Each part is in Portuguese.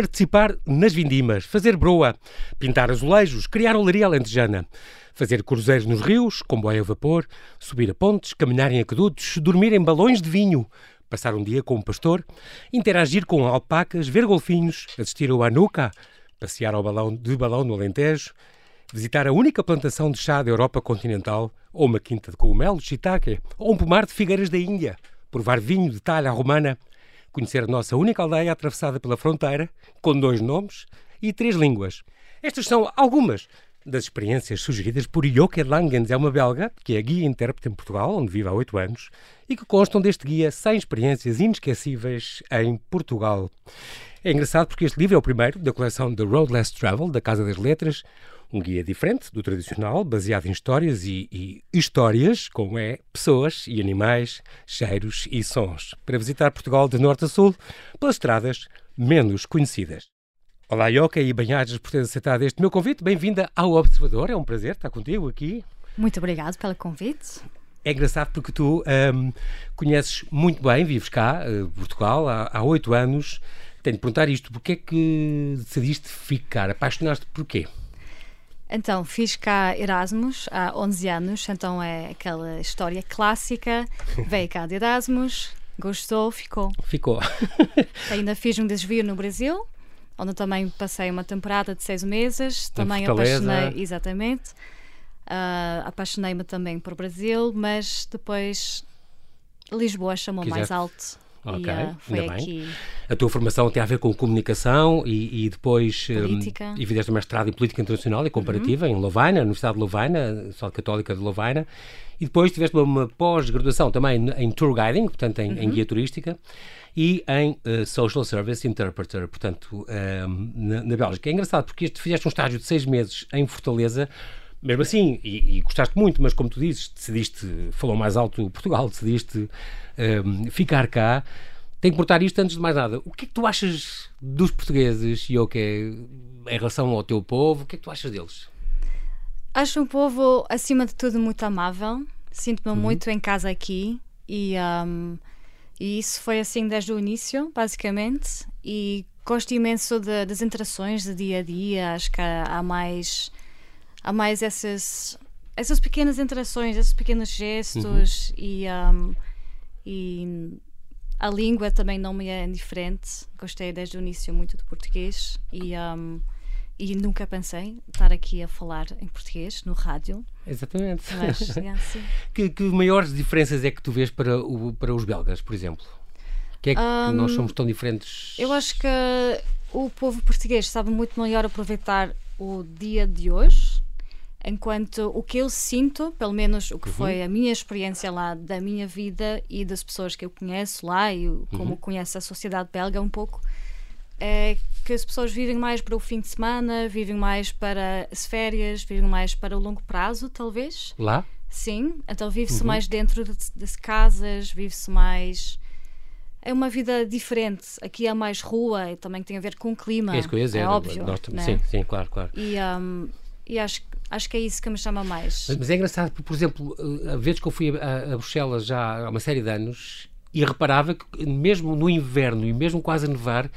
participar nas vindimas, fazer broa, pintar azulejos, criar olaria alentejana, fazer cruzeiros nos rios, comboio a vapor, subir a pontes, caminhar em aquedutos, dormir em balões de vinho, passar um dia com um pastor, interagir com alpacas, ver golfinhos, assistir ao Anuca, passear ao balão, de balão no Alentejo, visitar a única plantação de chá da Europa continental, ou uma quinta de cogumelos, shiitake, ou um pomar de figueiras da Índia, provar vinho de talha romana, conhecer a nossa única aldeia atravessada pela fronteira, com dois nomes e três línguas. Estas são algumas das experiências sugeridas por Joke Langens, é uma belga que é guia intérprete em Portugal, onde vive há oito anos, e que constam deste guia 100 experiências inesquecíveis em Portugal. É engraçado porque este livro é o primeiro da coleção The Road Less Travel, da Casa das Letras, um guia diferente do tradicional, baseado em histórias e, e, histórias, como é pessoas e animais, cheiros e sons, para visitar Portugal de norte a sul, pelas estradas menos conhecidas. Olá, Ioca, e bem-ajas por ter aceitado este meu convite. Bem-vinda ao Observador, é um prazer estar contigo aqui. Muito obrigado pelo convite. É engraçado porque tu um, conheces muito bem, vives cá, uh, Portugal, há oito anos. Tenho de perguntar isto, porquê é que decidiste ficar? Apaixonaste por quê? Então, fiz cá Erasmus há 11 anos, então é aquela história clássica. Veio cá de Erasmus, gostou, ficou. Ficou. Ainda fiz um desvio no Brasil, onde também passei uma temporada de seis meses. Também apaixonei, exatamente. Uh, Apaixonei-me também por Brasil, mas depois Lisboa chamou mais alto. Ok, e, uh, foi ainda aqui. bem. A tua formação tem a ver com comunicação e, e depois. Política. Um, e fizeste mestrado em Política Internacional e Comparativa uhum. em Lovaina, Universidade de Lovaina, Universidade Católica de Lovaina. E depois tiveste uma pós-graduação também em Tour Guiding, portanto em, uhum. em guia turística, e em uh, Social Service Interpreter, portanto, uh, na, na Bélgica. É engraçado porque este, fizeste um estágio de seis meses em Fortaleza, mesmo assim, e, e, gostaste muito, mas como tu dizes, decidiste, falou mais alto Portugal, decidiste um, ficar cá. Tenho que portar isto antes de mais nada. O que é que tu achas dos portugueses, e o que é em relação ao teu povo? O que é que tu achas deles? Acho um povo, acima de tudo, muito amável. Sinto-me uhum. muito em casa aqui e, um, e isso foi assim desde o início, basicamente. E gosto imenso de, das interações de dia a dia. Acho que há, há mais há mais essas, essas pequenas interações, esses pequenos gestos uhum. e, um, e a língua também não me é indiferente. Gostei desde o início muito do português e, um, e nunca pensei estar aqui a falar em português no rádio. Exatamente. Mas, yeah, que, que, maiores diferenças é que tu vês para, o, para os belgas, por exemplo? que é que um, nós somos tão diferentes? Eu acho que o povo português sabe muito melhor aproveitar o dia de hoje enquanto o que eu sinto, pelo menos o que uhum. foi a minha experiência lá da minha vida e das pessoas que eu conheço lá e como uhum. conheço a sociedade belga um pouco, é que as pessoas vivem mais para o fim de semana, vivem mais para as férias, vivem mais para o longo prazo, talvez. Lá? Sim, então vive-se uhum. mais dentro de, de casas, vive-se mais é uma vida diferente. Aqui há mais rua e também tem a ver com o clima. É isso que eu ia dizer. É óbvio. Nós, né? Sim, sim, claro, claro. E, um, e acho, acho que é isso que me chama mais. Mas, mas é engraçado, por exemplo, a vezes que eu fui a, a Bruxelas já há uma série de anos e reparava que mesmo no inverno e mesmo quase a nevar,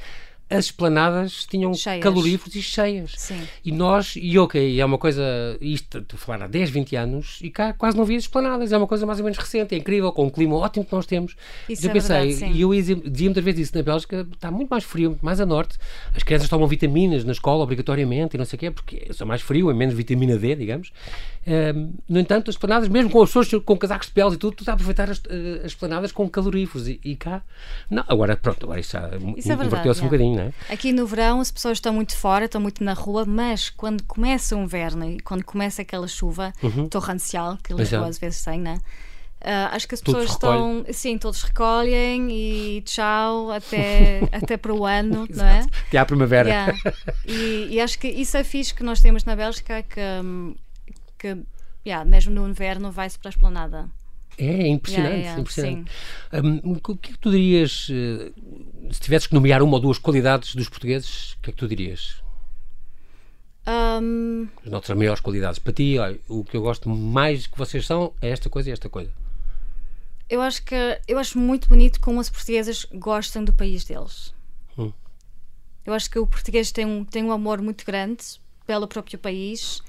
as esplanadas tinham cheias. caloríferos e cheias. Sim. E nós, e ok, é uma coisa, isto, estou a falar há 10, 20 anos, e cá quase não havia esplanadas, é uma coisa mais ou menos recente, é incrível, com o clima ótimo que nós temos. Isso eu é pensei, verdade, e eu dizia muitas vezes isso na Bélgica, está muito mais frio, muito mais a norte, as crianças tomam vitaminas na escola obrigatoriamente e não sei o quê, porque são mais frio, é menos vitamina D, digamos. Um, no entanto, as esplanadas, mesmo com as pessoas com casacos de peles e tudo, tu estás a aproveitar as, eh, as esplanadas com caloríferos e, e, cá, não, agora pronto, agora isso isso é inverteu-se um bocadinho, não é? Aqui no verão as pessoas estão muito fora, estão muito na rua, mas quando começa o inverno e quando começa aquela chuva uhum. torrencial que Lisboa às vezes tem, né? Uh, acho que as pessoas estão, sim, todos recolhem e tchau até, até para o ano, não é? Até à primavera. Yeah. E, e, acho que isso é fixe que nós temos na Bélgica, que, que yeah, mesmo no inverno vai-se para a esplanada. É impressionante, yeah, yeah, impressionante. Um, o que é que tu dirias, eh, se tivesses que nomear uma ou duas qualidades dos portugueses, o que é que tu dirias? Um... As nossas maiores qualidades. Para ti, olha, o que eu gosto mais que vocês são é esta coisa e esta coisa. Eu acho que eu acho muito bonito como os portugueses gostam do país deles. Hum. Eu acho que o português tem um, tem um amor muito grande pelo próprio país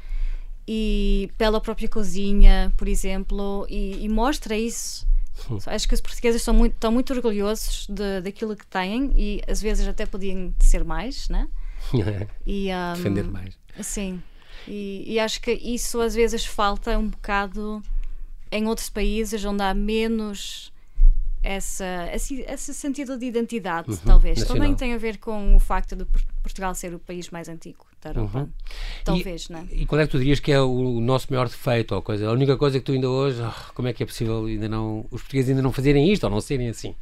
e pela própria cozinha, por exemplo, e, e mostra isso. Hum. Acho que os portugueses estão muito, estão muito orgulhosos de, daquilo que têm e às vezes até podiam ser mais, né? e, um, Defender mais. Sim. E, e, acho que isso às vezes falta um bocado em outros países onde há menos essa, esse, esse sentido de identidade, uhum, talvez. Nacional. Também tem a ver com o facto de Portugal ser o país mais antigo da Europa. Uhum. Talvez, e, não é? E qual é que tu dirias que é o, nosso maior defeito ou coisa? A única coisa que tu ainda hoje, oh, como é que é possível ainda não, os portugueses ainda não fazerem isto ou não serem assim?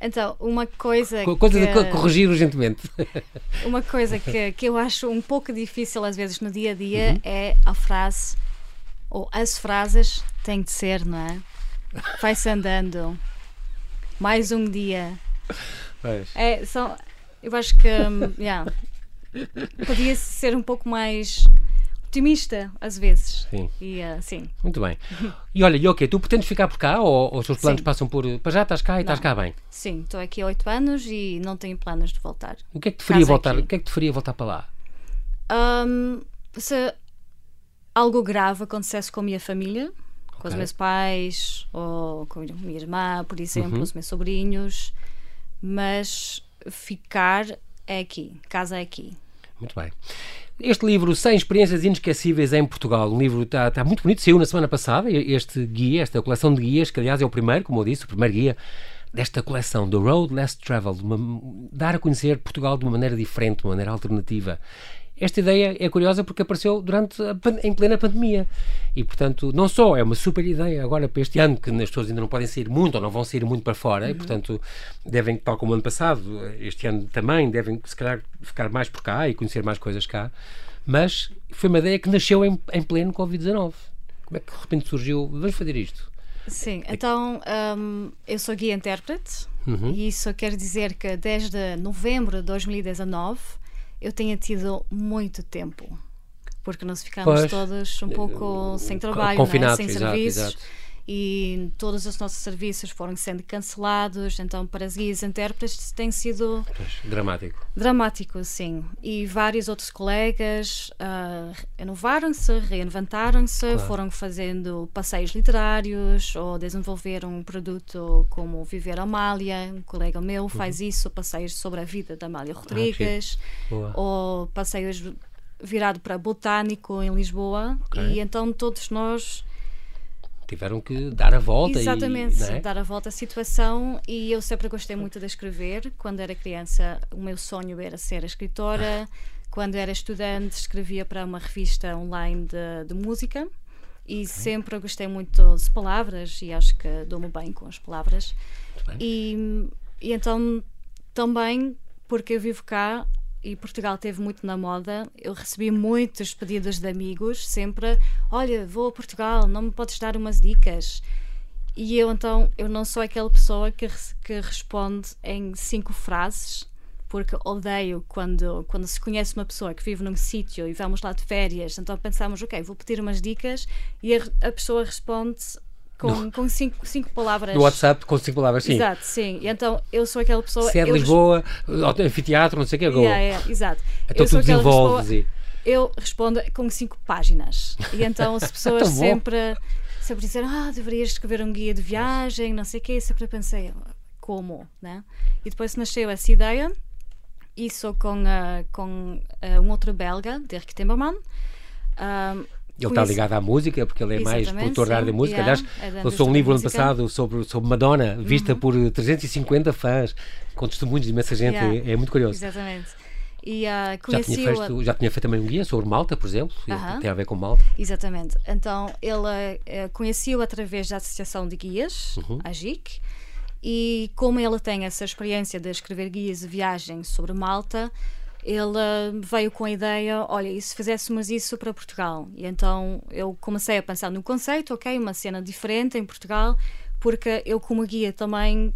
Então, uma coisa. Co coisa que, de corrigir urgentemente. Uma coisa que, que eu acho um pouco difícil às vezes no dia a dia uhum. é a frase, ou as frases têm de ser, não é? Vai-se andando. Mais um dia. É, são, eu acho que. Um, yeah, podia ser um pouco mais otimista às vezes. Sim. E, uh, sim. Muito bem. E olha, e ok, tu pretendes ficar por cá ou, ou os teus planos sim. passam por. Para já estás cá e não. estás cá bem? Sim, estou aqui há oito anos e não tenho planos de voltar. O que é que te faria voltar? Aqui. O que é que te faria voltar para lá? Um, se algo grave acontecesse com a minha família, okay. com os meus pais ou com a minha irmã, por exemplo, uhum. os meus sobrinhos, mas ficar é aqui, casa é aqui. Muito bem. Este livro, 100 Experiências Inesquecíveis em Portugal, um livro está, está muito bonito, saiu na semana passada, este guia, esta coleção de guias, que aliás é o primeiro, como eu disse, o primeiro guia desta coleção, The Road Less Traveled, uma, dar a conhecer Portugal de uma maneira diferente, de uma maneira alternativa. Esta ideia é curiosa porque apareceu durante a, em plena pandemia. E, portanto, não só é uma super ideia agora para este ano, que as pessoas ainda não podem sair muito ou não vão sair muito para fora, uhum. e, portanto, devem, tal como o ano passado, este ano também, devem, se calhar, ficar mais por cá e conhecer mais coisas cá. Mas foi uma ideia que nasceu em, em pleno Covid-19. Como é que de repente surgiu? Vamos fazer isto. Sim, então um, eu sou guia intérprete uhum. e isso quer dizer que desde novembro de 2019 eu tenha tido muito tempo. Porque nós ficámos todos um pouco sem trabalho, né? sem exato, serviços. Exato. E todos os nossos serviços foram sendo cancelados, então para as guias intérpretes tem sido pois, dramático. Dramático, sim. E vários outros colegas uh, renovaram-se, reinventaram-se, claro. foram fazendo passeios literários ou desenvolveram um produto como Viver Amália. Um colega meu faz uhum. isso, passeios sobre a vida da Amália ah, Rodrigues, ah, ou passeios virado para Botânico em Lisboa. Okay. E então todos nós tiveram que dar a volta Exatamente, e, é? dar a volta à situação e eu sempre gostei muito de escrever. Quando era criança, o meu sonho era ser escritora. Quando era estudante, escrevia para uma revista online de, de música e okay. sempre gostei muito de palavras e acho que dou-me bem com as palavras. E, e então também porque eu vivo cá e Portugal teve muito na moda. Eu recebi muitos pedidos de amigos, sempre: Olha, vou a Portugal, não me podes dar umas dicas? E eu então, eu não sou aquela pessoa que, que responde em cinco frases, porque odeio quando, quando se conhece uma pessoa que vive num sítio e vamos lá de férias, então pensamos, ok, vou pedir umas dicas e a, a pessoa responde com, com cinco, cinco palavras. No WhatsApp, com cinco palavras, sim. Exato, sim. E então eu sou aquela pessoa. Se é de Lisboa, anfiteatro, não sei o que, é yeah, yeah, exato. Então eu tu desenvolves. E... Eu respondo com cinco páginas. E então as pessoas sempre, sempre dizem: Ah, deverias escrever um guia de viagem, não sei o quê. Sempre pensei: Como? Né? E depois nasceu essa ideia. Isso com, uh, com uh, um outro belga, Dirk Timmerman. Um, ele está ligado à música, porque ele é mais produtor da área da música. Yeah, Aliás, é lançou um livro ano passado sobre, sobre Madonna, vista uhum. por 350 fãs, com testemunhos de imensa gente. Yeah. É, é, muito curioso. Exatamente. E, uh, já, tinha feito, já tinha feito também um guia sobre Malta, por exemplo, uh -huh. tem a ver com Malta. Exatamente. Então, ele uh, conheceu através da Associação de Guias, -huh. a GIC, e como ele tem essa experiência de escrever guias de viagem sobre Malta, ele veio com a ideia, olha, e se fizéssemos isso para Portugal? E então eu comecei a pensar no conceito, ok, uma cena diferente em Portugal, porque eu como guia também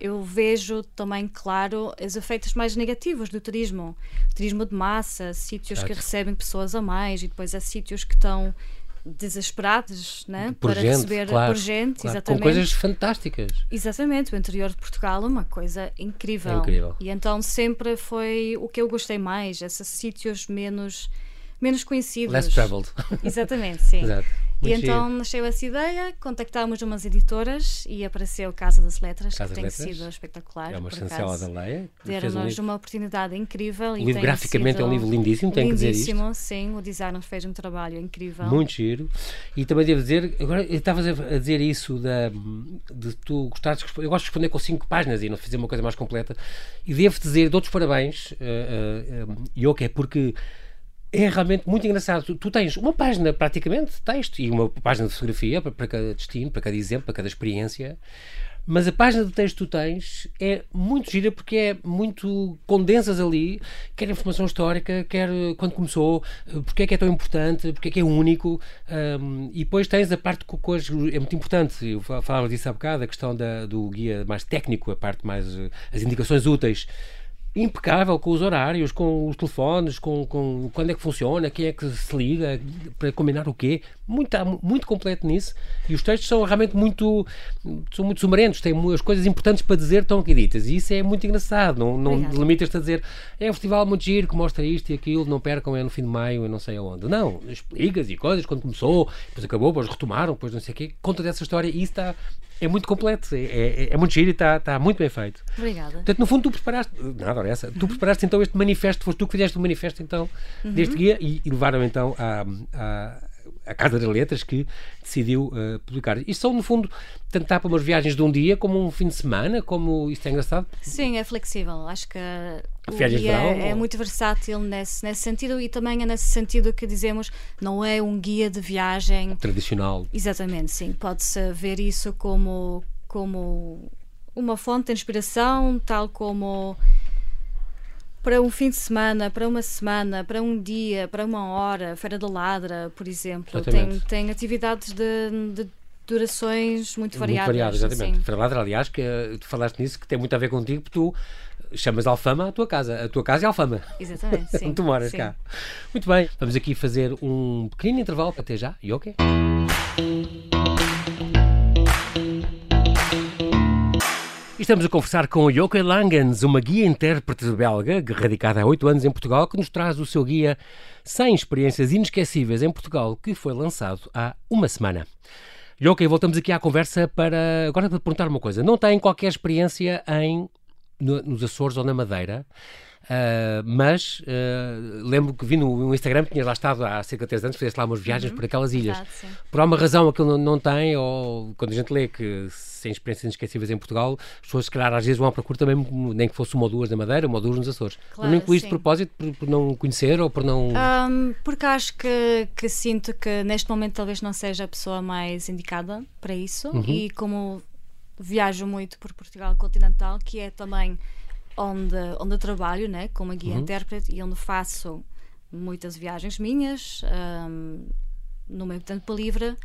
eu vejo também, claro, os efeitos mais negativos do turismo. Turismo de massa, sítios certo. que recebem pessoas a mais e depois há sítios que estão desesperados né? para gente, receber claro, por gente, claro, exatamente. com coisas fantásticas. Exatamente, o interior de Portugal é uma coisa incrível. É incrível. E então sempre foi o que eu gostei mais, esses sítios menos, menos conhecidos. Less traveled. Exatamente, sim. Exato. E Muito então giro. nasceu essa ideia, contactámos umas editoras e apareceu Casa das Letras, Casa que das tem Letras. sido espetacular. É uma chancela da Leia. um Deram-nos livro. uma oportunidade incrível. E livro tem graficamente é um livro lindíssimo, tenho que dizer isto. Lindíssimo, sim. O designer fez um trabalho incrível. Muito giro. E também devo dizer, agora eu estava a dizer isso da, de tu gostares de responder. Eu gosto de responder com cinco páginas e não fazer uma coisa mais completa. E devo dizer, dou-te os parabéns, uh, uh, Yoke, porque é realmente muito engraçado. Tu, tu tens uma página praticamente de texto e uma página de fotografia para, para cada destino, para cada exemplo, para cada experiência. Mas a página de texto que tu tens é muito gira porque é muito condensas ali, quer informação histórica, quer eh, quando começou, eh, porque é que é tão importante, porque é que é único. Um, e depois tens a parte que hoje é muito importante. Eu fa- falava disso há bocado, a questão da, do guia mais técnico, a parte mais. eh, as indicações úteis impecável com os horários, com os telefones, com, com quando é que funciona, quem é que se liga, para combinar o quê. Muito, muito completo nisso. E os textos são realmente muito, são muito sumarentos, têm as coisas importantes para dizer estão aqui ditas. E isso é muito engraçado. Não, não limitas-te a dizer é um festival muito giro que mostra isto e aquilo, não percam, é no fim de maio, eu não sei aonde. Não, explicas e coisas, quando começou, depois acabou, depois retomaram, depois não sei o quê. Conta dessa história e isso está. É muito completo, é, é, é muito giro e está, está muito bem feito. Obrigada. Portanto, no fundo, tu preparaste. Nada, ora essa. Tu preparaste então este manifesto, foste tu que fizeste o manifesto então deste guia e, e levaram então à, à, à Casa das Letras que decidiu eh, publicar. Isto são, no fundo, tanto dá para umas viagens de um dia, como um fim de semana, como isto é engraçado. Sim, é flexível. Acho que o Férias de guia verão, é ou- muito versátil nesse, nesse sentido e também é nesse sentido que dizemos não é um guia de viagem. Tradicional. Exatamente, sim. Pode-se ver isso como, como uma fonte de inspiração, tal como para um fim de semana, para uma semana, para um dia, para uma hora, Feira da Ladra, por exemplo. Tem, tem atividades de, de durações muito variadas. Muito variado, exatamente. sim. Ferladra, aliás, que eh, tu falaste nisso, que tem muito a ver contigo, porque tu chamas Alfama a tua casa. A tua casa é Alfama. Exatamente, sim. Onde tu moras sim. cá. Muito bem, vamos aqui fazer um pequenino intervalo. Até já. E ok? Estamos a conversar com Joke Langens, uma guia intérprete belga, radicada há oito anos em Portugal, que nos traz o seu guia 100 experiências inesquecíveis em Portugal, que foi lançado há uma semana. Joke, voltamos aqui à conversa para agora para perguntar uma coisa. Não tem qualquer experiência em no- nos Açores ou na Madeira, ah, mas ah, lembro que vi no, no Instagram que tinhas lá estado há cerca de três anos, fizeste lá umas viagens por aquelas ilhas. Por alguma razão aquilo não, não tem, ou quando a gente lê que sem experiências inesquecíveis em Portugal, as pessoas se calhar às vezes vão à procura também, nem que fosse uma ou duas na Madeira, uma ou duas nos Açores. Claro, não incluíste de propósito por, por não conhecer ou por não. Ahm, porque acho que, que sinto que neste momento talvez não seja a pessoa mais indicada para isso Uhum. e como viajo muito por Portugal continental, que é também onde, onde trabalho, né, como Uhum. guia intérprete e onde faço muitas viagens minhas ahm, no meu tempo livre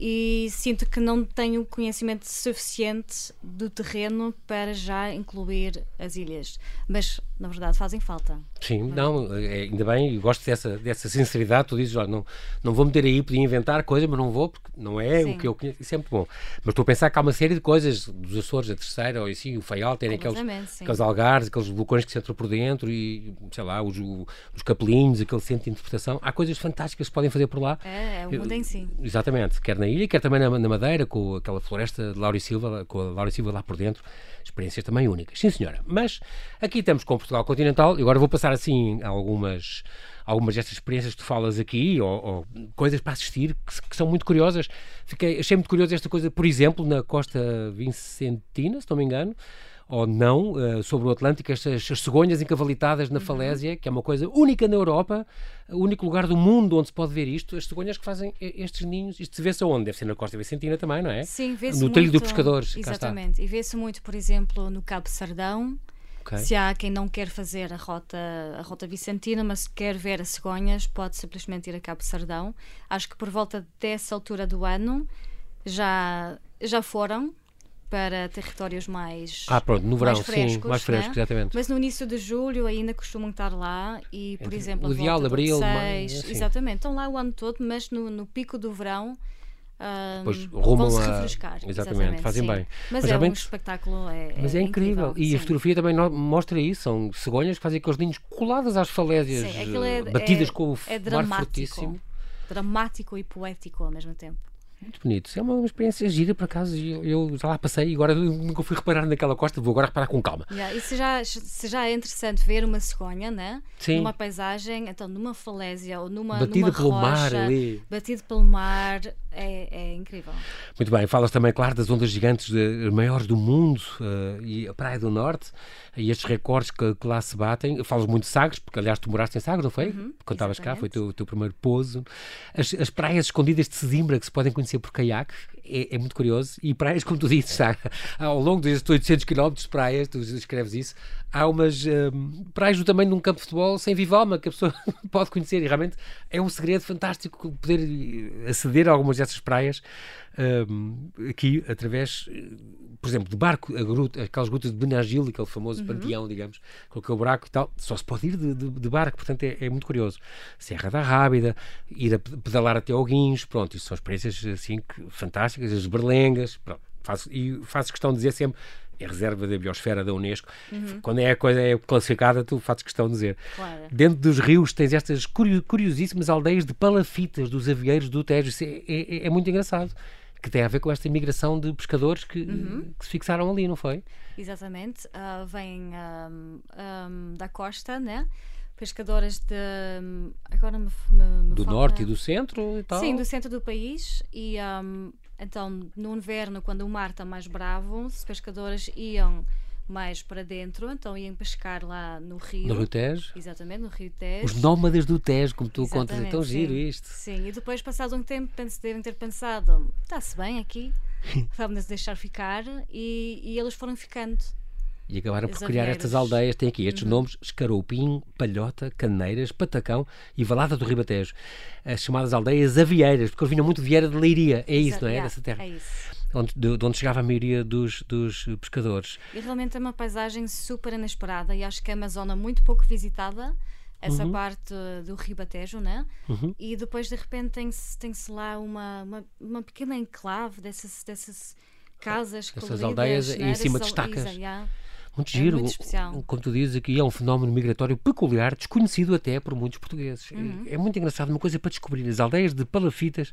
e sinto que não tenho conhecimento suficiente do terreno para já incluir as ilhas, mas na verdade fazem falta. Sim, não, é, ainda bem, gosto dessa, dessa sinceridade. Tu dizes, olha, não, não vou meter aí, podia inventar coisa, mas não vou, porque não é Sim. o que eu conheço. Isso é muito bom. Mas estou a pensar que há uma série de coisas dos Açores, a terceira, ou assim, o Faial, terem aqueles, sim. aqueles algares, aqueles vulcões que se entram por dentro e, sei lá, os, os capelinhos, aquele centro de interpretação. Há coisas fantásticas que se podem fazer por lá. É, é o mundo em si. Exatamente, quer na ilha, quer também na, na Madeira, com aquela floresta de Lauro Silva, com a e Silva lá por dentro. Experiências também únicas. Sim, senhora. Mas aqui estamos com Portugal Continental e agora vou passar assim algumas, algumas destas experiências que tu falas aqui, ou, ou coisas para assistir que, que são muito curiosas. Fiquei, achei muito curioso esta coisa, por exemplo, na costa vincentina, se não me engano, ou não, eh, sobre o Atlântico, estas as cegonhas encavalitadas na falésia, que é uma coisa única na Europa, o único lugar do mundo onde se pode ver isto, as cegonhas que fazem estes ninhos, isto se vê-se aonde? Deve ser na costa vicentina também, não é? Sim, vê-se No muito, trilho do pescadores. Exatamente. E vê-se muito, por exemplo, no Cabo Sardão. Ok. Se há quem não quer fazer a rota, a rota vicentina, mas quer ver as cegonhas, pode simplesmente ir a Cabo Sardão. Acho que por volta dessa altura do ano já, já foram para territórios mais Ah, pronto, no verão, mais frescos, sim, mais fresco, né? exatamente. Mas no início de julho ainda costumam estar lá e, por Entre exemplo, o a ideal, do abril, seis- assim. exatamente, estão lá o ano todo, mas no, no pico do verão ah, Depois rumam a- refrescar. exatamente, fazem sim. bem. Mas, Mas é realmente- um espetáculo, é, Mas é, incrível. E a sim. fotografia também mostra isso. São cegonhas que fazem aqueles ninhos coladas às falésias, Sim, é- eh, batidas é- com o é mar dramático. fortíssimo. Dramático e poético ao mesmo tempo. Muito bonito. É uma, uma experiência gira, por acaso. e Eu, eu já lá passei e agora nunca fui reparar naquela costa. Vou agora reparar com calma. Yeah, e se já, se já é interessante ver uma cegonha, né? Sim. Numa paisagem, então numa falésia ou numa, Batida numa pelo mar rocha, ali. batido pelo mar, é, é incrível. Muito bem, falas também, claro, das ondas gigantes de- maiores do mundo eh, e a Praia do Norte e estes recordes que, que lá se batem. Falas muito de Sagres, porque aliás tu moraste em Sagres, não foi? Quando estavas cá, foi o teu, teu primeiro pouso. As, as praias escondidas de Sesimbra que se podem conhecer por caiaque. É, é muito curioso. E praias, como tu dizes, ao longo destes 800 km de praias, tu escreves isso, há umas eh, praias do tamanho de um campo de futebol sem viva alma que a pessoa pode conhecer. E realmente é um segredo fantástico poder aceder a algumas dessas praias eh, aqui através, por exemplo, de barco, a gruta, aquelas grutas de Benagil, aquele famoso panteão, digamos, com aquele buraco e tal, só se pode ir de, de- de barco, portanto é, é muito curioso. Serra da Rábida, ir a pe- pedalar até ao pronto, isso são experiências assim que- fantásticas, as berlengas, pronto, faço, e faço questão de dizer sempre é reserva da biosfera da Unesco. Quando é a coisa é classificada, tu fazes questão de dizer. Claro. Dentro dos rios tens estas curio- curiosíssimas aldeias de palafitas dos avieiros do Tejo. É, é- é muito engraçado. Que tem a ver com esta imigração de pescadores que, que se fixaram ali, não foi? Exatamente. Ah, vêm ahm, ahm, da costa, né? Pescadoras de. Agora me, me, me Do falta- norte e do centro e tal. Sim, do centro do país. E ahm, então, no inverno, quando o mar está mais bravo, as pescadoras iam mais para dentro, então iam pescar lá no rio. No Rio Tejo. Exatamente, no Rio Tejo. Os nómadas do Tejo, como tu contas. É Exatamente, tão giro sim. isto. Sim, e depois, passado um tempo, penso, devem ter pensado: está-se bem aqui, vamos deixar ficar, e, e eles foram ficando. E acabaram por criar estas aldeias. Tem aqui estes nomes: Escaroupim, Palhota, Caneiras, Patacão e Valada do Ribatejo. As chamadas aldeias avieiras, porque eles vinham muito de Vieira de Leiria. É isso, Exa- não é? yeah, Dessa terra. É isso. Onde, de, de onde chegava a maioria dos, dos pescadores. E realmente é uma paisagem super inesperada e acho que é uma zona muito pouco visitada, essa Uhum. parte do Ribatejo, né? E depois de repente tem-se tem-se lá uma, uma, uma pequena enclave dessas, dessas casas Essas aldeias né? em cima de Dessas al- estacas. exa- yeah. Muito É giro. muito especial. Como tu dizes aqui, é um fenómeno migratório peculiar, desconhecido até por muitos portugueses. Uhum. É muito engraçado, uma coisa para descobrir. As aldeias de palafitas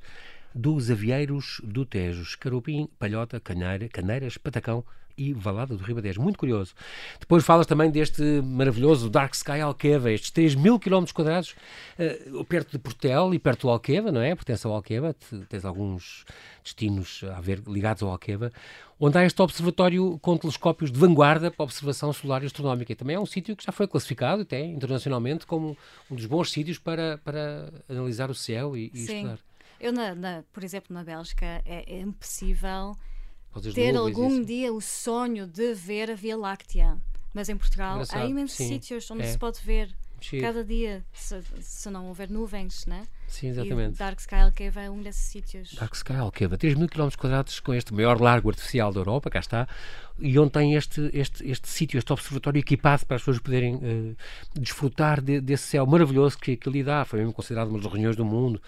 dos avieiros do Tejo. Escarupim, Palhota, Caneira, Caneiras, Patacão e Valada do Ribatejo. Muito curioso. Depois falas também deste maravilhoso Dark Sky Alqueva, estes 3 mil quilómetros quadrados, eh, perto de Portel e perto do Alqueva, não é? Pertence ao Alqueva, te- tens alguns destinos a ver ligados ao Alqueva, onde há este observatório com telescópios de vanguarda para observação solar e astronómica. E também é um sítio que já foi classificado até internacionalmente como um dos bons sítios para, para analisar o céu e, e estudar. Eu, na, na- por exemplo, na Bélgica, é, é impossível As ter algum assim. dia o sonho de ver a Via Láctea. Mas em Portugal há Engraçado, imensos sim, sítios onde é. se pode ver Giro. cada dia, se, se não houver nuvens, né? Sim, E exatamente. Dark Sky Alqueva é um desses sítios. Dark Sky Alqueva, 3 mil km quadrados com este maior largo artificial da Europa, cá está, e onde tem este, este, este sítio, este observatório equipado para as pessoas poderem eh, desfrutar de- desse céu maravilhoso que, que ali dá. Foi mesmo considerado uma das regiões do mundo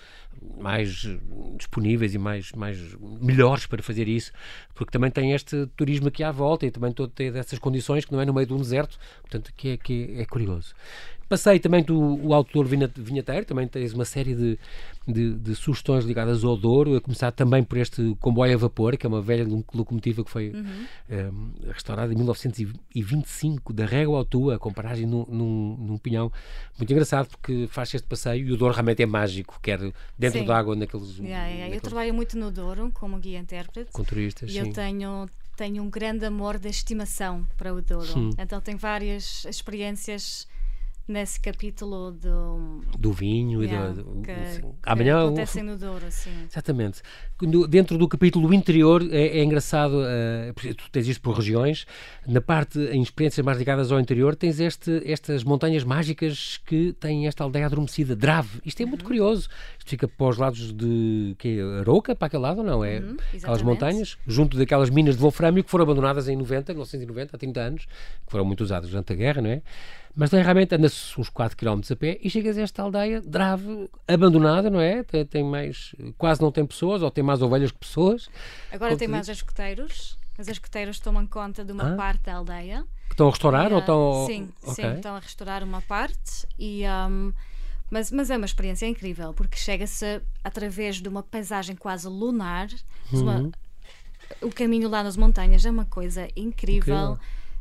mais eh, disponíveis e mais, mais melhores para fazer isso, porque também tem este turismo aqui à volta e também todo tem dessas condições que não é no meio de um deserto, portanto que é, que é, é curioso. Passei também do o autor vinheteiro, também tens uma série de, de, de sugestões ligadas ao Douro, a começar também por este comboio a vapor, que é uma velha lo- locomotiva que foi eh, restaurada em 1925, da Régua ao Tua, com paragem num, num, num pinhão. Muito engraçado, porque faz este passeio e o Douro realmente é mágico, quer dentro Sim. d'água, naqueles, Yeah, yeah. Eu naqueles trabalho muito no Douro como guia intérprete com turistas. e sim. eu tenho, tenho um grande amor de estimação para o Douro. Hum. Então tenho várias experiências nesse capítulo do, do vinho yeah, e do, que, assim, que amanhã acontecem no Douro, assim. Exatamente. Dentro do capítulo interior é, é engraçado, uh, tu tens isto por regiões, na parte em experiências mais ligadas ao interior tens este, estas montanhas mágicas que têm esta aldeia adormecida, Drave. Isto é muito uhum. curioso. Isto fica para os lados de que é, Aroca, para aquele lado, não é? Uhum, aquelas montanhas, junto daquelas minas de wolframio que foram abandonadas em 90, 1990, há 30 anos, que foram muito usadas durante a guerra, não é? Mas realmente anda-se uns 4 km a pé e chegas a esta aldeia grave, abandonada, não é? Tem, tem, mais, quase não tem pessoas, ou tem mais ovelhas que pessoas. Agora tem mais escuteiros. As escuteiros tomam conta de uma ah? parte da aldeia. Que estão a restaurar ou estão. Sim, okay. sim, estão a restaurar uma parte e. Um, mas, mas é uma experiência incrível porque chega-se através de uma paisagem quase lunar. Uhum. Uma, o caminho lá nas montanhas é uma coisa incrível. incrível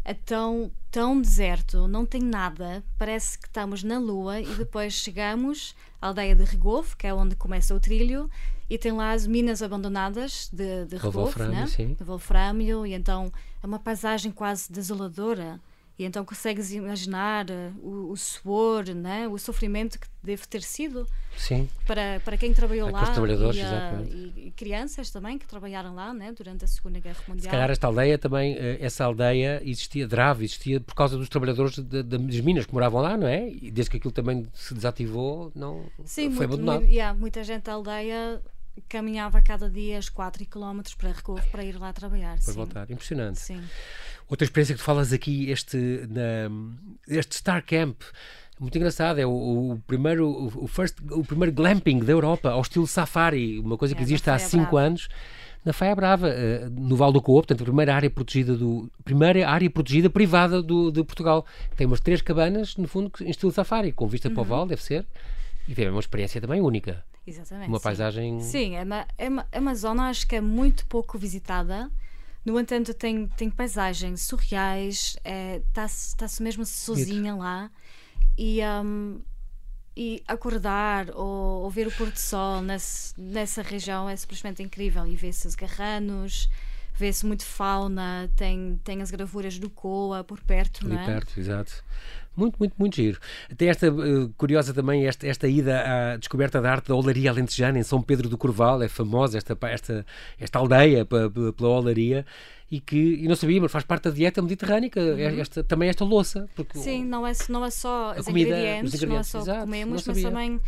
é tão, tão deserto, não tem nada, parece que estamos na lua e depois chegamos à aldeia de Regovo, que é onde começa o trilho, e tem lá as minas abandonadas de, de Regovo, né? de Wolframio, e então é uma paisagem quase desoladora. E então consegues imaginar eh, o, o suor, né? o sofrimento que deve ter sido Sim. Para, para quem trabalhou é lá trabalhadores, e, uh, e, crianças também que trabalharam lá né? durante a Segunda Guerra Mundial. Se calhar esta aldeia também, eh, essa aldeia existia, Drave, existia por causa dos trabalhadores de, de, das minas que moravam lá, não é? E desde que aquilo também se desativou, não Sim, foi muito, abandonado. Muito, yeah, muita gente da aldeia caminhava cada dia os 4 km para Recovo para ir lá trabalhar. Para sim. voltar, impressionante. Sim. Outra experiência que tu falas aqui, este, na, este Star Camp, muito engraçado, é o, o primeiro o, first, o primeiro glamping da Europa, ao estilo safari, uma coisa que é, existe há 5 anos na Faia Brava, uh, no Val do Coop, portanto, a primeira área protegida do primeira área protegida privada do, de Portugal. Tem umas três cabanas, no fundo, em estilo safari, com vista uhum. para o Val, deve ser, e tem uma experiência também única. Exatamente. Uma sim. paisagem. Sim, é uma zona, acho que é muito pouco visitada. No entanto, tem, tem paisagens surreais, está-se é, tá mesmo sozinha lá. E, um, e acordar ou, ou, ver o pôr do sol nesse, nessa região é simplesmente incrível. E vê-se os garranos, vê-se muito fauna, tem, tem as gravuras do Coa por perto, Ali não é? perto, exato. Muito, muito, muito giro. Tem esta uh, curiosa também, esta, esta ida à descoberta da arte da olaria alentejana em São Pedro do Corval, é famosa esta, esta, esta aldeia pela olaria e que e não sabia, mas faz parte da dieta mediterrânica, uhum. esta, também esta louça. Porque Sim, não é, não é só os comida, ingredientes, ingredientes, não é só o que comemos, mas também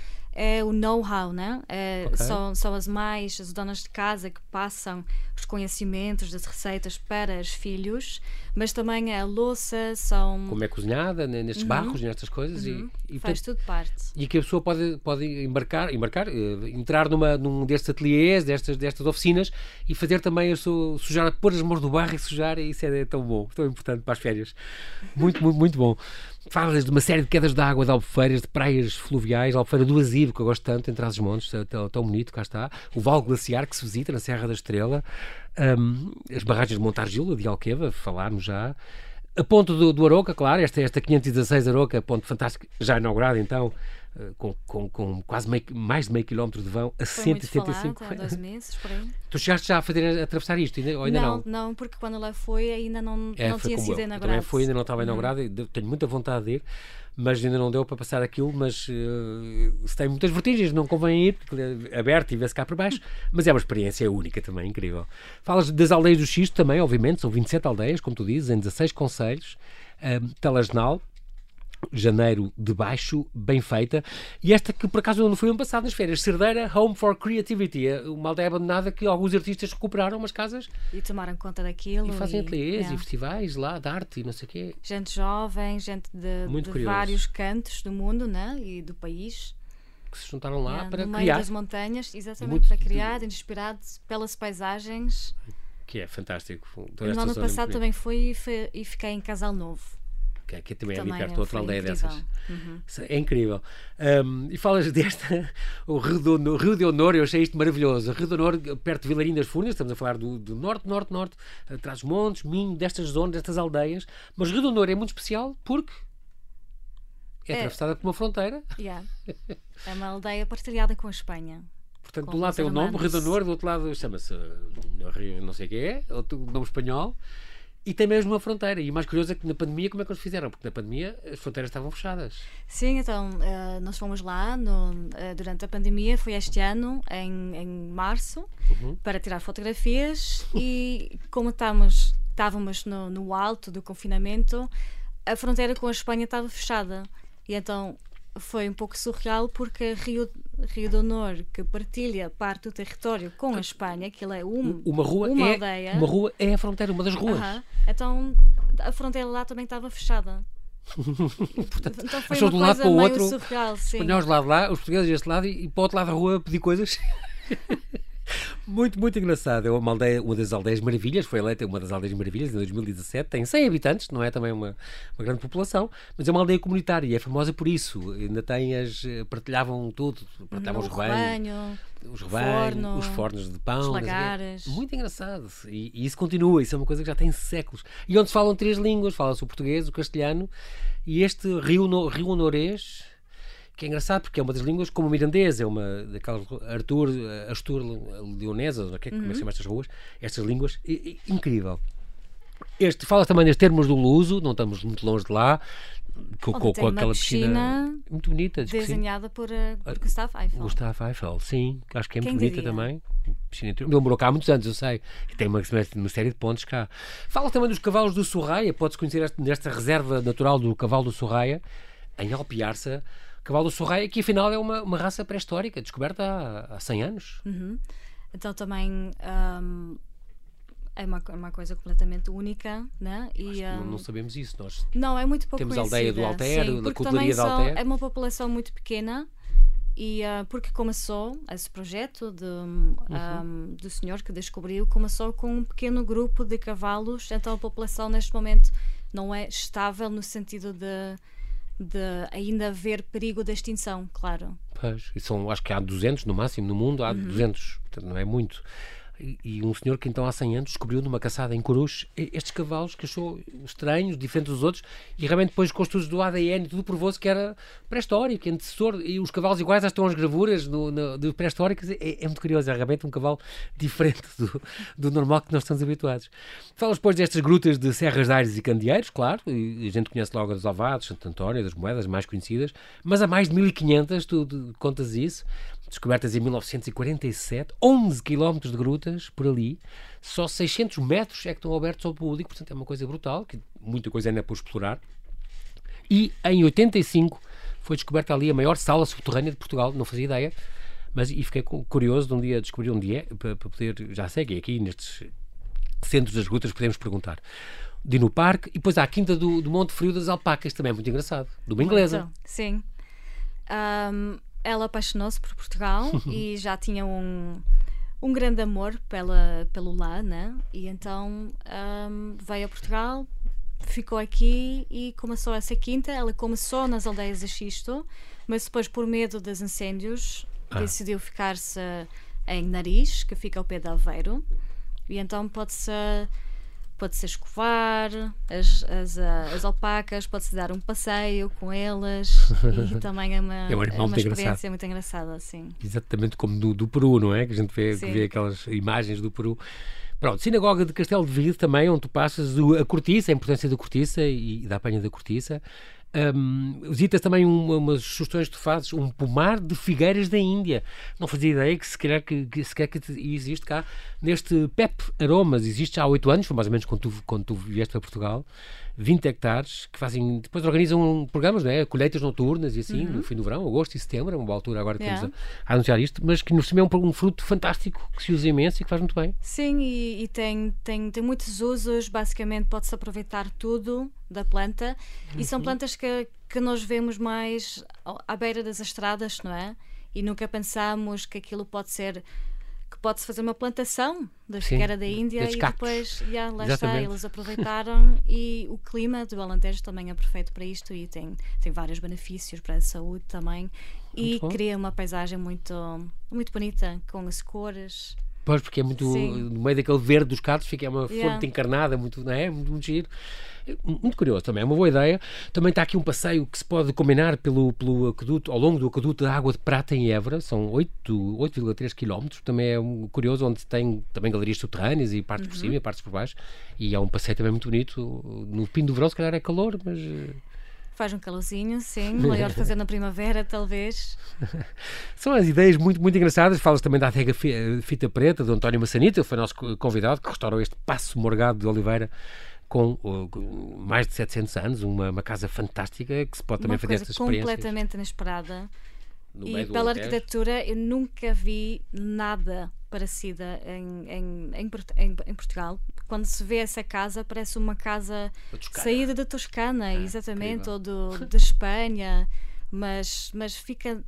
é o know-how, né? É, okay. são, são as mães, as donas de casa que passam os conhecimentos das receitas para os filhos, mas também é a louça, são... Como é cozinhada, né, nestes uhum. barros, nestas coisas. Uhum. E, e, Faz tudo parte. E que a pessoa pode, pode embarcar, embarcar uh, entrar numa, num destes ateliês, destas, destas oficinas e fazer também a sua, sujar, pôr as mãos no barro e sujar, e isso é tão bom, tão importante para as férias. Muito, muito, muito bom. Falas de uma série de quedas de água, de albufeiras, de praias fluviais, albufeira do Azivo, que eu gosto tanto, entre as montes, tão, tão bonito, cá está. O Val Glaciar, que se visita na Serra da Estrela. Um, as barragens de Montargil, de Alqueva, falámos já. A ponte do, do Aroca, claro, esta, esta 516 Aroca, ponte fantástica, já inaugurada então, com, com, com, quase meio, mais de meio quilómetro de vão a Foi 175 falado, há dois meses, por aí. Tu chegaste já a fazer a atravessar isto ainda, ou ainda não? Não, não, porque quando ela foi ainda não, é, não tinha sido eu. inaugurada. Também foi, ainda não estava uhum. tenho muita vontade de ir, mas ainda não deu para passar aquilo, mas uh, se tem muitas vertigens, não convém ir, porque é aberto e vê-se cá por baixo, mas é uma experiência única também, incrível. Falas das aldeias do Xisto também, obviamente, são 27 aldeias, como tu dizes, em 16 conselhos, uh, Telesnal, janeiro de baixo, bem feita. E esta que por acaso não foi ano passado nas férias, Cerdeira Home for Creativity, é uma aldeia abandonada que alguns artistas recuperaram umas casas e tomaram conta daquilo. E fazem ateliês e festivais lá de arte e não sei o quê. Gente jovem, gente de, de vários cantos do mundo né? e do país. Que se juntaram lá yeah, para no criar. meio das montanhas, exatamente, para criar, de... inspirados pelas paisagens. Que é fantástico. No ano passado também fui e fiquei em Casal Novo que aqui também, também é ali perto, outra aldeia incrível. dessas. Uhum. É incrível. Um, e falas desta, o Rio de, Rio de Honor, eu achei isto maravilhoso. Rio de Honor, perto de Vilarim das Furnas, estamos a falar do, do norte, norte, norte, atrás dos montes, Minho, destas zonas, destas aldeias. Mas Rio de Honor é muito especial porque é, é atravessada por uma fronteira. Yeah. É uma aldeia partilhada com a Espanha. Portanto, do lado tem o nome, Rio de Honor, do outro lado chama-se Rio não sei o que é, outro nome espanhol e tem mesmo uma fronteira. E o mais curioso é que na pandemia, como é que eles fizeram? Porque na pandemia as fronteiras estavam fechadas. Sim, então uh, nós fomos lá no, uh, durante a pandemia, foi este ano, em, em março, uhum. para tirar fotografias e como estávamos, estávamos no, no alto do confinamento, a fronteira com a Espanha estava fechada. E então foi um pouco surreal porque Rio, Rio do Honor, que partilha parte do território com a Espanha, aquilo é um, uma rua uma é, aldeia. Uma rua é a fronteira, uma das ruas. Uh -huh. Então a fronteira lá também estava fechada. Portanto, então foi uma de um lado para o outro, surreal, os espanhóis de lado lá, os portugueses deste lado e, e para o outro lado da rua pedir coisas. Muito, muito engraçado. É uma, aldeia, uma das aldeias maravilhas, foi eleita uma das aldeias maravilhas em 2017. Tem 100 habitantes, não é também uma, uma grande população, mas é uma aldeia comunitária e é famosa por isso. Ainda tem as. partilhavam tudo, partilhavam no os rebanhos. Os rebanhos, os fornos de pão, os lagares. Muito engraçado. E, e, isso continua, isso é uma coisa que já tem séculos. E onde se falam três línguas: fala-se o português, o castelhano e este Rio, no, Rio Honorês que é engraçado porque é uma das línguas como o mirandês, é uma daquelas Arthur, Astur Leonesas, que é, como é que se chama estas ruas, estas línguas, e, e, incrível. Este, fala também nos termos do Luso, não estamos muito longe de lá, com, com, com aquela piscina, piscina, muito bonita. Desenhada por, por Gustavo Eiffel. Gustavo Eiffel, sim, acho que é muito bonita diria? também. Piscina Demorou cá há muitos anos, eu sei. E tem uma, uma, série de pontos cá. Fala também dos cavalos do Sorraia, pode-se conhecer nesta reserva natural do cavalo do Sorraia, em Alpiarça cavalo Sorraia, que afinal é uma, uma raça pré-histórica, descoberta há, há 100 anos. Uhum. Então também um, é uma, uma coisa completamente única, né? E, um, não, não, sabemos isso. Nós não, é muito pouco Temos a aldeia do Alter, Sim, da cutelaria do Alter. É uma população muito pequena e uh, porque começou esse projeto de, uhum. um, do senhor que descobriu começou com um pequeno grupo de cavalos então a população neste momento não é estável no sentido de de ainda haver perigo de extinção, claro. Pois, e são, acho que há 200 no máximo no mundo, há uhum. 200, portanto não é muito. E, um senhor que então há 100 anos descobriu numa caçada em Coruche estes cavalos que achou estranhos, diferentes dos outros, e realmente depois com os estudos do ADN tudo provou-se que era pré-histórico, antecessor, e os cavalos iguais estão as gravuras no, de pré-históricas, é, é, muito curioso, é realmente um cavalo diferente do, do normal que nós estamos habituados. Falas depois destas grutas de Serras de Aires e Candeeiros, claro, e a gente conhece logo as Ovados, Santo António, das Moedas mais conhecidas, mas há mais de 1500, tu, tu contas isso, descobertas em 1947, 11 quilómetros de grutas por ali, só 600 metros é que estão abertos ao público, portanto é uma coisa brutal, que muita coisa ainda é por explorar. E em 85 foi descoberta ali a maior sala subterrânea de Portugal, não fazia ideia, mas e fiquei curioso de um dia descobrir onde é, para, poder, já sei que é aqui nestes centros das grutas podemos perguntar. De no parque, e depois há a Quinta do, do Monte Frio das Alpacas, também é muito engraçado, de uma inglesa. Sim. Um, ela apaixonou-se por Portugal e já tinha um, um grande amor pela, pelo lá, né? E então um, veio a Portugal, ficou aqui e começou essa quinta. Ela começou nas aldeias de Xisto, mas depois, por medo dos incêndios, ah. decidiu ficar-se em Nariz, que fica ao pé de Aveiro. E então pode-se pode-se escovar as, as, ah, as alpacas, pode-se dar um passeio com elas e também é uma, é uma, é uma experiência engraçado. muito engraçada. Assim. Exatamente como do, do Peru, não é? Que a gente vê, vê aquelas imagens do Peru. Pronto, Sinagoga de Castelo de Vide também, onde tu passas a cortiça, a importância da cortiça e da apanha da cortiça. Um, também uma, umas sugestões que tu fazes, um pomar de figueiras da Índia. Não fazia ideia que se que, que, se que existe cá neste PEP Aromas, existe já há oito anos, foi mais ou menos quando tu, quando tu vieste para Portugal. 20 hectares, que fazem, depois organizam programas, não é? colheitas noturnas e assim, uhum. no fim do verão, agosto e setembro, é uma boa altura agora que yeah. estamos a, a, anunciar isto, mas que no cima é um, um, fruto fantástico, que se usa imenso e que faz muito bem. Sim, e, e tem, tem, tem muitos usos, basicamente pode-se aproveitar tudo da planta, uhum. e são uhum. plantas que, que nós vemos mais à beira das estradas, não é? E nunca pensamos que aquilo pode ser pode-se fazer uma plantação da figueira da Índia e depois yeah, lá Exatamente. está, eles aproveitaram e o clima do Alentejo também é perfeito para isto e tem, tem vários benefícios para a saúde também. E cria uma paisagem muito, muito bonita com as cores Pois, porque é muito. Sim. No meio daquele verde dos catos fica é uma Yeah. fonte encarnada, muito, não é? Muito, muito giro. Muito curioso também, é uma boa ideia. Também está aqui um passeio que se pode combinar pelo, pelo aqueduto, ao longo do aqueduto da Água de Prata em Évora, são 8 8,3 km. Também é um curioso, onde tem também galerias subterrâneas e partes por cima e partes por baixo. E é um passeio também muito bonito. No fim do verão, se calhar é calor, mas. Eh, Faz um calorzinho, sim. Melhor fazer na primavera, talvez. São as ideias muito, muito engraçadas. Falas também da adega Fi- Fita Preta, do António Massanita, foi nosso co- convidado, que restaurou este Passo Morgado de Oliveira com, com mais de 700 anos, uma, uma casa fantástica que se pode também Uma fazer coisa estas experiências. completamente inesperada. No E meio do pela Alentejo. arquitetura, eu nunca vi nada parecida em, em, em, em- Portugal. Quando se vê essa casa, parece uma casa Da saída da Toscana, exatamente, incrível. ou do, de Espanha, mas, mas fica,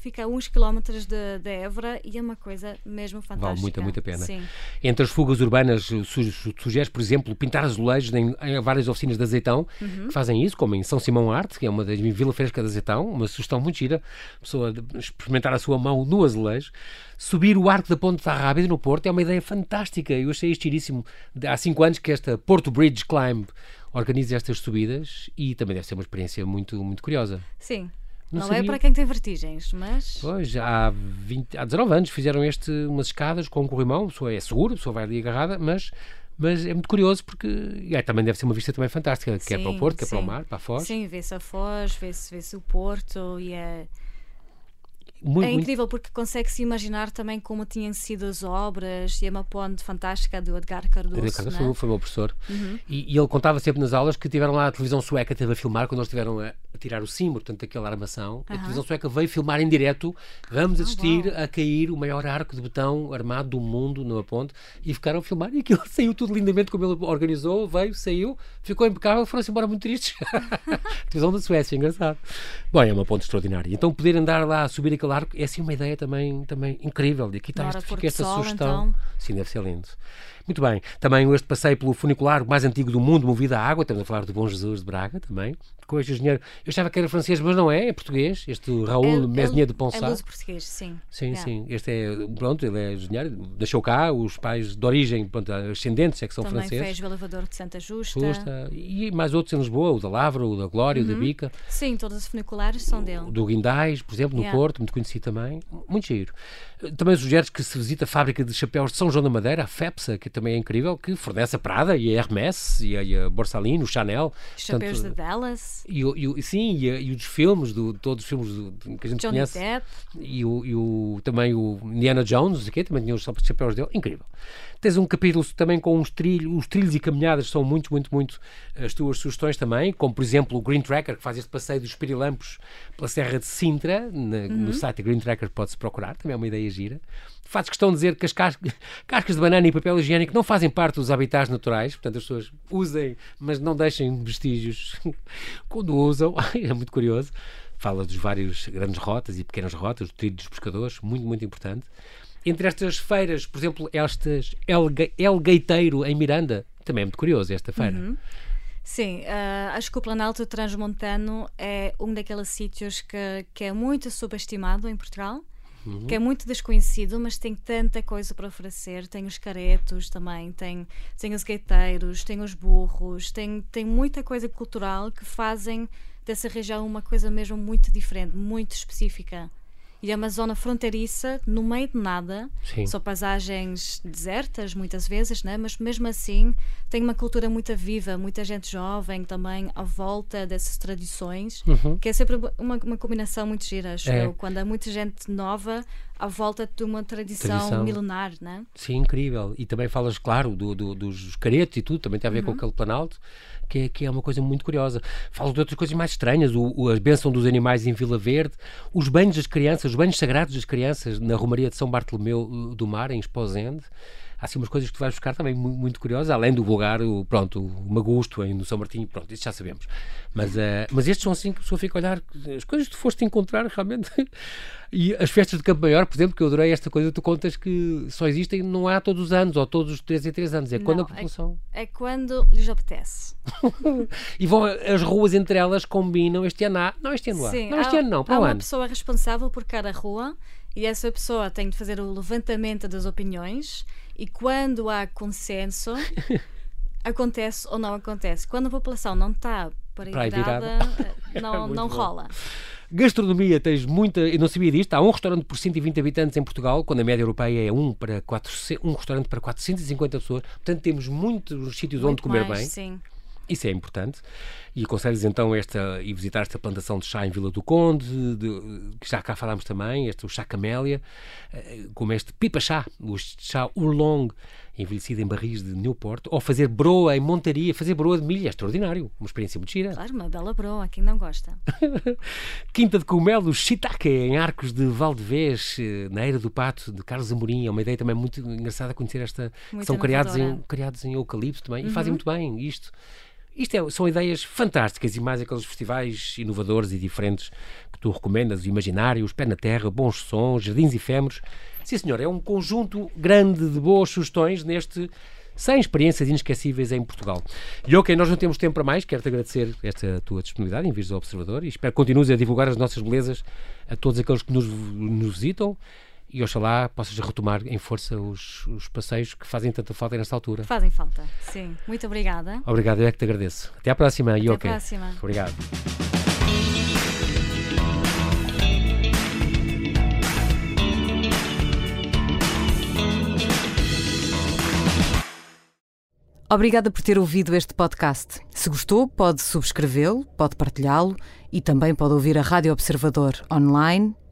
fica a uns quilómetros de, de Évora e é uma coisa mesmo fantástica. Vale muito, muito a pena. Sim. Entre as fugas urbanas, su- su- sugeres, por exemplo, pintar azulejos em, em várias oficinas de azeitão Uhum. que fazem isso, como em São Simão Arte, que é uma das Vila Fresca de Azeitão, uma sugestão muito gira, a pessoa experimentar a sua mão no azulejo. Subir o Arco da Ponte da Rábida no Porto é uma ideia fantástica. Eu achei isto giríssimo. Há cinco anos que esta Porto Bridge Climb organiza estas subidas e também deve ser uma experiência muito, muito curiosa. Sim. Não Não, é para quem tem vertigens, mas Pois, há, 20, há 19 anos fizeram este, umas escadas com um corrimão, a pessoa é seguro, a pessoa vai ali agarrada, mas, mas é muito curioso porque aí também deve ser uma vista também fantástica, quer para o Sim, Porto, quer para o sim. mar, para a Foz. Sim, vê-se a Foz, vê-se vê o Porto e é, Muito, é muito- incrível porque consegue-se imaginar também como tinham sido as obras e é uma ponte fantástica do Edgar Cardoso. Ele Cardoso né? foi, meu professor Uhum. e, e ele contava sempre nas aulas que tiveram lá a televisão sueca teve a filmar quando eles estiveram a, a tirar o símbolo, portanto aquela armação a Aham. televisão sueca veio filmar em direto vamos Ah, assistir a cair o maior arco de betão armado do mundo numa ponte e ficaram a filmar e aquilo saiu tudo lindamente como ele organizou, veio, saiu ficou impecável, foram-se embora muito tristes televisão da Suécia, engraçado bom, é uma ponte extraordinária, então poder andar lá a subir aquele arco é assim uma ideia também, também incrível e aqui está fica do esta sugestão então. Sim, deve ser lindo. Muito bem. Também este passeio pelo funicular mais antigo do mundo, movido à água. Estamos a falar do Bom Jesus de Braga também. Com este engenheiro. Eu achava que era francês, mas não é, é português. Este Raul Mesnier de É Ponsat. luz português, sim. Sim, Yeah. sim. Este é, pronto, ele é engenheiro, nasceu cá, os pais de origem, pronto, ascendentes é que são Também franceses. fez o elevador de Santa Justa. Justa. E mais outros em Lisboa, o da Lavra, o da Glória, o Uhum. da Bica. Sim, todas as funiculares são dele. O do Guindais, por exemplo, no Yeah. Porto, muito conhecido também. Muito giro. Também sugeres que se visita a fábrica de chapéus de São João da Madeira, a FEPSA, que também é incrível, que fornece a Prada e a Hermès e a, e a Borsalino, o Chanel. Chapéus Portanto, de Dallas, e, e sim, e, e os filmes, do, todos os filmes do- que a gente Johnny conhece. Depp. E, o, e o- também o Indiana Jones, quê, também tinha os chapéus dele. Incrível. Tens um capítulo também com uns trilhos, os trilhos e caminhadas são muito, muito, muito as tuas sugestões também, como por exemplo o Green Tracker, que faz este passeio dos Pirilampos pela Serra de Sintra, na- no site Green Tracker pode-se procurar, também é uma ideia gira. Faz questão de dizer que as cas- cascas de banana e papel higiênico não fazem parte dos habitats naturais, portanto as pessoas usem, mas não deixem vestígios quando usam. é muito curioso. Fala dos vários grandes rotas e pequenas rotas, do trilho dos pescadores, muito, muito importante. Entre estas feiras, por exemplo, estas El, El Gaiteiro em Miranda, também é muito curioso esta feira. Sim, ah, acho que o Planalto Transmontano é um daqueles sítios que, que é muito subestimado em Portugal, Uhum. que é muito desconhecido, mas tem tanta coisa para oferecer. Tem os caretos também, tem, tem os gaiteiros, tem os burros, tem, tem muita coisa cultural que fazem dessa região uma coisa mesmo muito diferente, muito específica. E é uma zona fronteiriça, no meio de nada, Sim. são paisagens desertas muitas vezes, né? mas mesmo assim tem uma cultura muito viva, muita gente jovem também à volta dessas tradições, que é sempre uma, uma combinação muito gira, acho Uhum. É. eu, quando há muita gente nova à volta de uma tradição, Tradição. milenar, né? Sim, incrível. E também falas, claro, do, do- dos caretos e tudo, também tem a ver Uhum. com aquele planalto, que é, que é uma coisa muito curiosa. Falas de outras coisas mais estranhas, o, o- a bênção dos animais em Vila Verde, os banhos das crianças, os banhos sagrados das crianças na Romaria de São Bartolomeu uh, do Mar, em Esposende. Há assim umas coisas que tu vais buscar também mu- muito, curiosas, além do vulgar, o, pronto, o Magusto em, no São Martinho, pronto, isso já sabemos. Mas, eh, mas estes são assim que a pessoa fica a olhar, as coisas que tu foste encontrar realmente. E as festas de Campo Maior, por exemplo, que eu adorei esta coisa, tu contas que só existem, não há todos os anos, ou todos os 3 em 3 anos, é quando Não, a população. É quando lhes apetece. E vão, as ruas entre elas combinam, este ano há, não este ano há, Sim, não este há, ano não, para há o uma ano. pessoa responsável por cada rua e essa pessoa tem de fazer o levantamento das opiniões e quando há consenso acontece ou não acontece. Quando a população não está para, Para virada, eh, não, Muito não bom. rola. Gastronomia, tens muita. Eu não sabia disto. Há um restaurante por 120 habitantes em Portugal, quando a média europeia é um, para 400, um restaurante para 450 pessoas. Portanto, temos muitos sítios onde Muito comer mais, bem. Sim. Isso é importante. E aconselhos então esta, e visitar esta plantação de chá em Vila do Conde, de- que já cá falámos também, este, o chá camélia, eh, como este pipa chá, o chá oolong, envelhecido em barris de Newport, ou fazer broa em montaria, fazer broa de milho, é extraordinário, uma experiência muito gira. Claro, uma bela broa, quem não gosta. Quinta de Cogumelos, Shiitake, em Arcos de Valdevez, eh, na Eira do Pato, de Carlos Amorim. É uma ideia também muito engraçada conhecer esta. Muito são criados em, criados em eucalipto também e fazem Uhum. muito bem isto. Isto é- são ideias fantásticas e mais aqueles festivais inovadores e diferentes que tu recomendas, o Imaginário, os Pé na Terra, Bons Sons, Jardins Efêmeros. Sim, senhor, é um conjunto grande de boas sugestões neste 100 experiências inesquecíveis em Portugal. E ok, nós não temos tempo para mais, quero-te agradecer esta tua disponibilidade em vires ao Observador e espero que continues a divulgar as nossas belezas a todos aqueles que nos, nos visitam e oxalá possas retomar em força os, os passeios que fazem tanta falta nesta altura. Fazem falta. Sim. Muito obrigada. Obrigado, eu é que te agradeço. Até à próxima. e Até a ok. próxima. Obrigado. Obrigada por ter ouvido este podcast. Se gostou, pode subscrevê-lo, pode partilhá-lo e também pode ouvir a Rádio Observador online